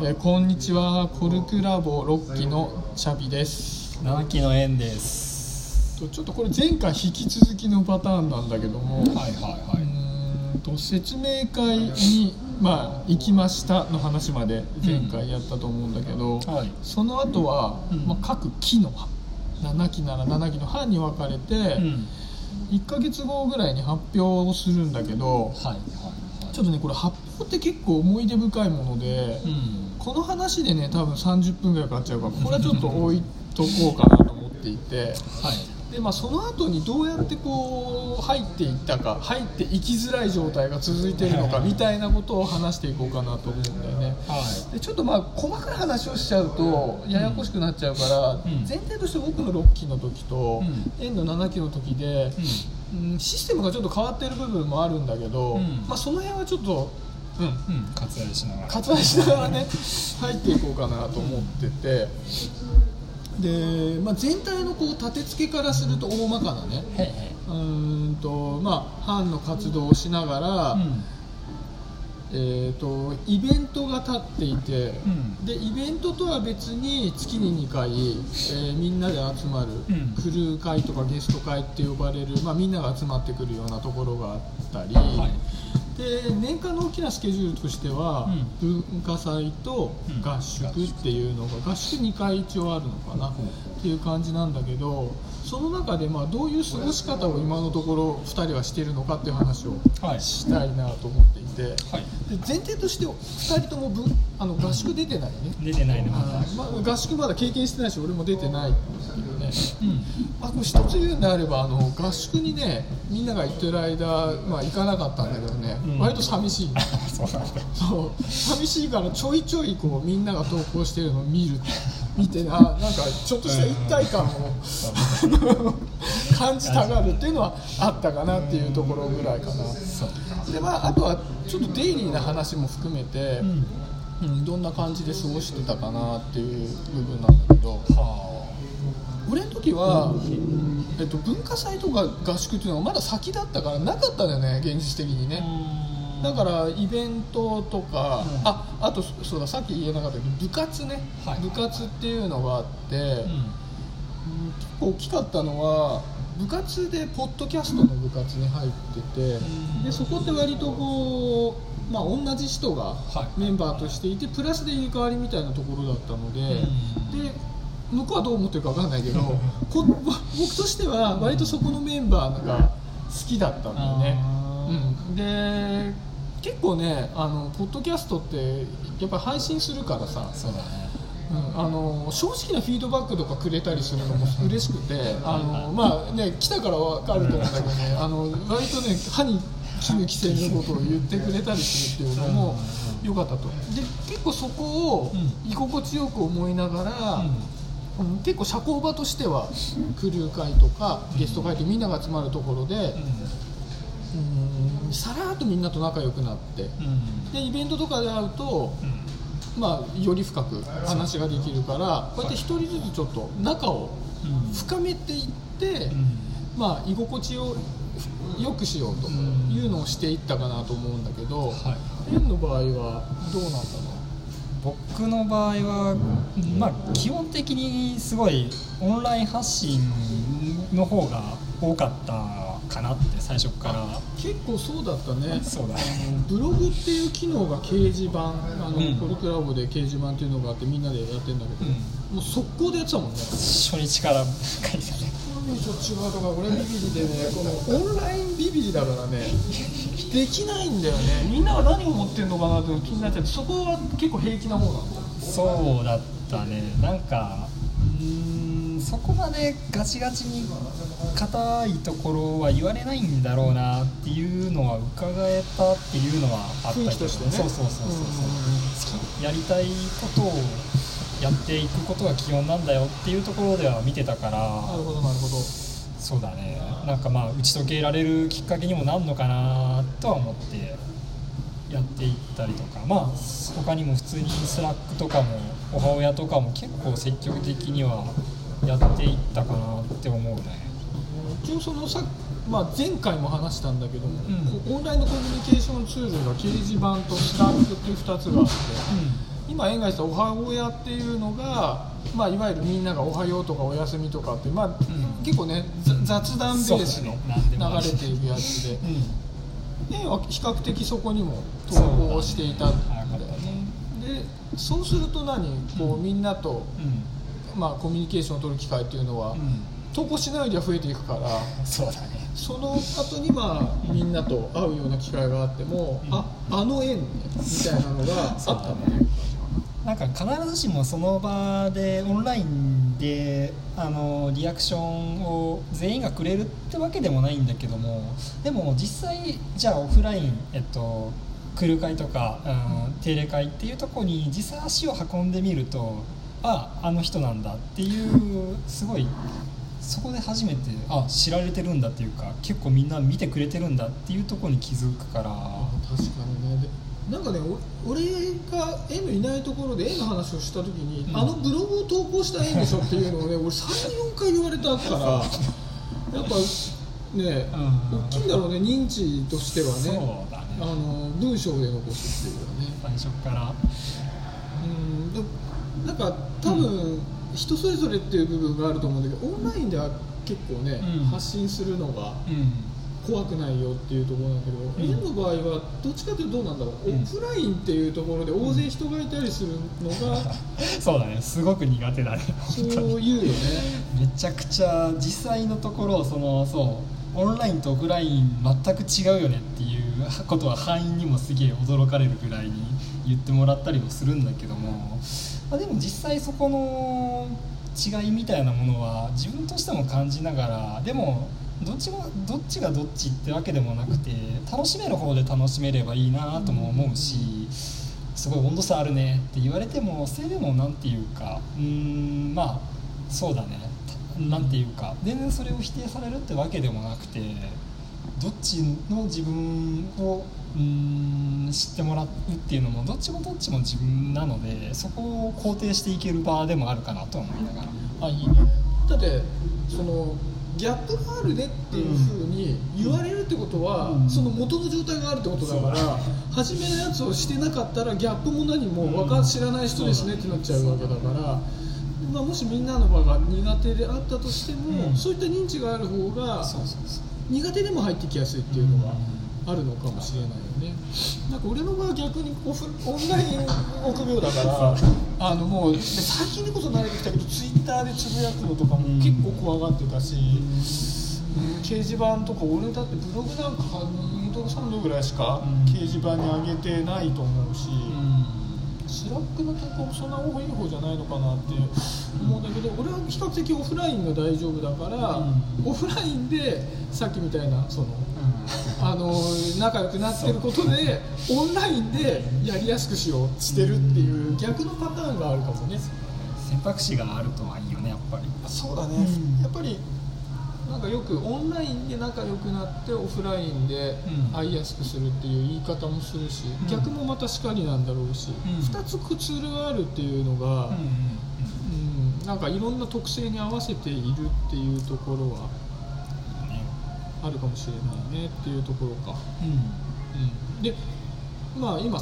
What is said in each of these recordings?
えーこんにちは。コルクラボ6期のチャビです。七期の縁です。とちょっとこれ前回引き続きのパターンなんだけども、はいはいうはーんと説明会に、まあ、行きましたの話まで前回やったと思うんだけど、いはい。その後は、うん。まあ、各期の7期なら7期の班に分かれて、うん。1ヶ月後ぐらいに発表をするんだけど。はいはい。ちょっとねこれ発表って結構思い出深いもので、うんこの話でね多分30分ぐらいかかっちゃうからこれはちょっと置いとこうかなと思っていてはい。で、まあ、その後にどうやってこう入っていったか入っていきづらい状態が続いているのかみたいなことを話していこうかなと思うんだよね。はでちょっとまあ細かい話をしちゃうとややこしくなっちゃうから、ん。前提として僕の6期の時とうん。円の7期の時で、うんシステムがちょっと変わってる部分もあるんだけど、うん。まあ、その辺はちょっと、うん、いうん。割愛しながら。割愛しながらね。入っていこうかなと思ってて。で、まあ、全体のこう立て付けからすると大まかなね。へへうーんとまあ班の活動をしながら、うん。えー、とイベントが立っていて、うん。でイベントとは別に月に2回、えーみんなで集まる、うん。クルー会とかゲスト会って呼ばれる、まあ、みんなが集まってくるようなところがあったり、はいで年間の大きなスケジュールとしては、文化祭と合宿っていうのが、合宿2回一応あるのかな、っていう感じなんだけどその中でまあどういう過ごし方を今のところ2人はしているのかっていう話をはい。したいなと思っていて。はい。で前提として2人とも分あの合宿出てないね、出てないのまだ。あ合宿まだ経験してないし俺も出てないんだけどね。うん。あこれ一つ言うんであればあの合宿にねみんなが行ってる間、まあ、行かなかったんだけどね、うん。割と寂しいそう寂しいからちょいちょいこうみんなが投稿してるのを見る。見てあなんかちょっとした一体感を感じたがるっていうのはあったかなっていうところぐらいかな。でまあ、あとはちょっとデイリーな話も含めて、うん。うん、どんな感じで過ごしてたかなっていう部分なんだけどは俺の時は、えっと、文化祭とか合宿っていうのがまだ先だったからなかったんだよね現実的にあねだからイベントとか、うん。ああとそうださっき言えなかったけど部活ね、はい。部活っていうのがあって、うん。うん結構大きかったのは部活でポッドキャストの部活に入ってて、ん。でそこって割とこう、まあ、同じ人がはい。メンバーとしていてプラスで入れ替わりみたいなところだったので、うん。で向こうはどう思ってるか分かんないけどこ僕としては割とそこのメンバーが好きだったんだよね。で結構ねあのポッドキャストってやっぱり配信するからさそうだねうん。あの正直なフィードバックとかくれたりするのも嬉しくてあの、まあね、来たから分かると思うんだけどねあの割とね歯に衣着せぬことを言ってくれたりするっていうのも良かったと。で結構そこをうん。居心地よく思いながら、うん。結構社交場としてはクルー会とかゲスト会ってみんなが集まるところで、うん。さらっとみんなと仲良くなってでイベントとかで会うと、うんまあ、より深く話ができるからこうやって一人ずつちょっと仲をうん。深めていって、うん。まあ、居心地を良くしようというのをしていったかなと思うんだけど、はい。円の場合はどうなんだろ僕の場合は、まあ、基本的にすごいオンライン発信の方が多かったかなって最初から。う結構そうだったね。そうだ。ねブログっていう機能が掲示板あの、うん。コルクラボで掲示板っていうのがあってみんなでやってるんだけど、もう速攻でやってたもんね。初日から書いてたねちょっと違うとか俺ビビリでねこのオンラインビビリだからねできないんだよね。みんなは何を持ってるのかなって気になっちゃってそこは結構平気な方なんだそうだったね。なんかうーんそこまでガチガチに硬いところは言われないんだろうなっていうのは伺えたっていうのはあったけど。雰囲気としてね。そうそうそうそう。そうやりたいことをやっていくことが基本なんだよっていうところでは見てたから。なるほどなるほど。そうだね。なんかまあ打ち解けられるきっかけにもなるのかなとは思って。やっていったりとか。まあ他にも普通にスラックとかも母親とかも結構積極的にはやっていったかなって思うね。一応そのさ、まあ、前回も話したんだけども、ん。オンラインのコミュニケーションツールが掲示板とスラックっていう2つがあって今円がしたおは親っていうのが、まあ、いわゆるみんなが「おはよう」とか「おやすみ」とかって、まあ、結構ね雑談ベースの流れているやつで、円は比較的そこにも投稿していたんだよね。でそうすると何？こうみんなと、まあ、コミュニケーションを取る機会っていうのは、投稿しないよりは増えていくからそうだね。その後にまあみんなと会うような機会があっても、うん、ああの縁みたいなのがあったね。なんか必ずしもその場でオンラインであのリアクションを全員がくれるってわけでもないんだけどもでも実際じゃあオフライン、えっと、クルー会とか、うん、定例会っていうとこに実際足を運んでみるとああの人なんだっていうすごいそこで初めてあ知られてるんだっていうか結構みんな見てくれてるんだっていうところに気づくから。確かにね。なんかね俺が縁のいないところで縁の話をした時に、うん、あのブログを投稿した縁でしょっていうのをね 俺34回言われたからやっぱね、うん、大きいんだろうね認知としてはね、ね、あの文章で残すっていうかね。最初から。うんでなんか多分、うん人それぞれっていう部分があると思うんだけどオンラインでは結構ね、うん、発信するのが怖くないよっていうところなんだけど、うん、の場合はどっちかというとどうなんだろう、うん、オフラインっていうところで大勢人がいたりするのが、そうだね。すごく苦手だね。そういうよね。めちゃくちゃ実際のところそのそうオンラインとオフライン全く違うよねっていうことは範囲にもすげえ驚かれるぐらいに言ってもらったりもするんだけどもまあ、でも実際そこの違いみたいなものは自分としても感じながらでもどっちもどっちがどっちってわけでもなくて楽しめる方で楽しめればいいなとも思うしすごい温度差あるねって言われてもそれでも何て言うかうんまあそうだね。何て言うか。全然それを否定されるってわけでもなくてどっちの自分をうん知ってもらうっていうのもどっちもどっちも自分なのでそこを肯定していける場でもあるかなと思いながら。あいいね。だってそのギャップがあるねっていうふうに言われるってことは、うん、その元の状態があるってことだから、初めのやつをしてなかったらギャップも何も分か知らない人ですねってなっちゃうわけだから、まあ、もしみんなの場が苦手であったとしても、うん、そういった認知がある方が苦手でも入ってきやすいっていうのがあるのかもしれないよね。なんか俺の場合は逆にオフオンライン臆病だからあのもう最近でこそ慣れてきたけどツイッターでつぶやくのとかも結構怖がってたし、うん、掲示板とか俺だってブログなんか2度3度ぐらいしか掲示板に上げてないと思うし。スラックの投稿もそんな多い方じゃないのかなって思うんだけど俺は比較的オフラインが大丈夫だから、オフラインでさっきみたいなそのあの仲良くなってることでオンラインでやりやすくしようしてるっていう逆のパターンがあるかもね。選択肢があるとはいいよねやっぱり。そうだね、うん、やっぱりなんかよくオンラインで仲良くなってオフラインで会いやすくするっていう言い方もするし、うん、逆もまたしかりなんだろうし、うん、2つツールがあるっていうのが、うん、なんかいろんな特性に合わせているっていうところはあるかもしれないねっていうところか、うん。うん、でまあ今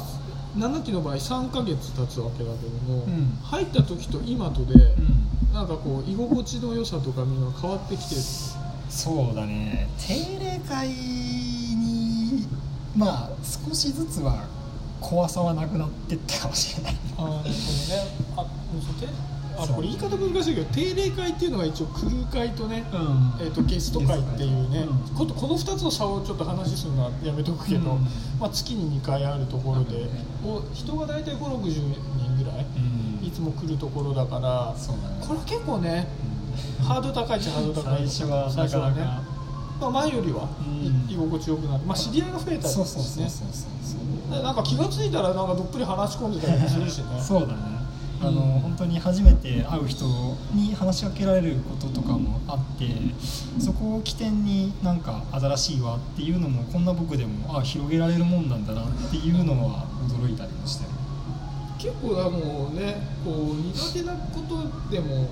7期の場合3ヶ月経つわけだけども、うん、入った時と今とで、うん、なんかこう居心地の良さとかみんな変わってきてるそうだね。定例会にまあ少しずつは怖さはなくなってったかもしれない。ああなるほどね。ああこれ言い方難しいけど定例会っていうのが一応クルー会とね、うん、えーと、ゲスト会っていうね、うん、ここの2つの差をちょっと話するのはやめとくけど、うん、まあ、月に2回あるところで、お人が大体560人ぐらい、いつも来るところだから、ね、これ結構ね、ハード高いっちゃハード高い。最初は最初はねまあ、前よりは居心地よくなって、まあ、知り合いが増えたりですね。なんか気が付いたらなんかどっぷり話し込んでたりするしね。そうだね。あの本当に初めて会う人に話しかけられることとかもあってそこを起点になんか新しいわっていうのもこんな僕でもあ広げられるもんなんだなっていうのは驚いたりもして結構だもうねこう苦手なことでも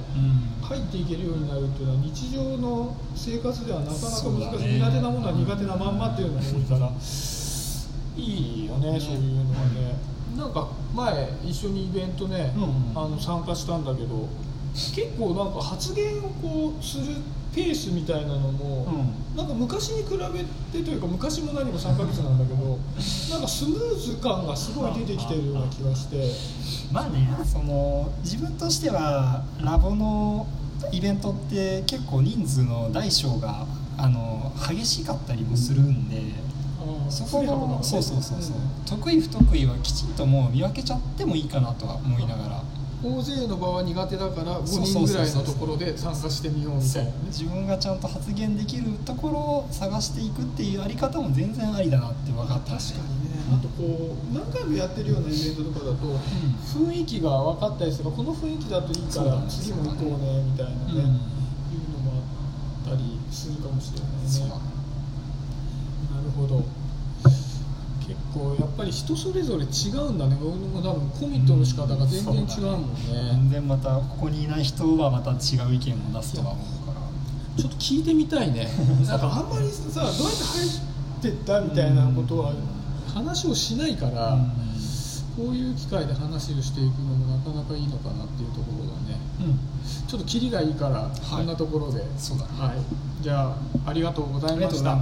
入っていけるようになるっていうのは日常の生活ではなかなか難しい、ね、苦手なものは苦手なまんまっていうのが多いから いいよね、そういうのはね。なんか前一緒にイベントね、うん。あの参加したんだけど結構なんか発言をこうするペースみたいなのも、うなんか昔に比べてというか昔も何も3ヶ月なんだけどなんかスムーズ感がすごい出てきてるような気がして。まあねその自分としてはラボのイベントって結構人数の大小があの激しかったりもするんで、そこのそうそうそうそう、得意不得意はきちんともう見分けちゃってもいいかなとは思いながら。大勢の場は苦手だから5人ぐらいのところで参加してみようみたいなね。自分がちゃんと発言できるところを探していくっていうあり方も全然ありだなって分かった確かにね。あとこう何回もやってるようなイベントとかだと、雰囲気が分かったりするこの雰囲気だといいから次も行こうねみたいなね、うん。いうのもあったりするかもしれないね。なるほど結構やっぱり人それぞれ違うんだね。僕も多分コミットの仕方が全然違うもんね,、全然またここにいない人はまた違う意見を出すとは思うから。ちょっと聞いてみたいね。なんかあんまりさどうやって入ってったみたいなことは話をしないから、こういう機会で話をしていくのもなかなかいいのかなっていうところがね。うん、ちょっとキリがいいから、こんなところで、そうだね。はい、じゃあありがとうございました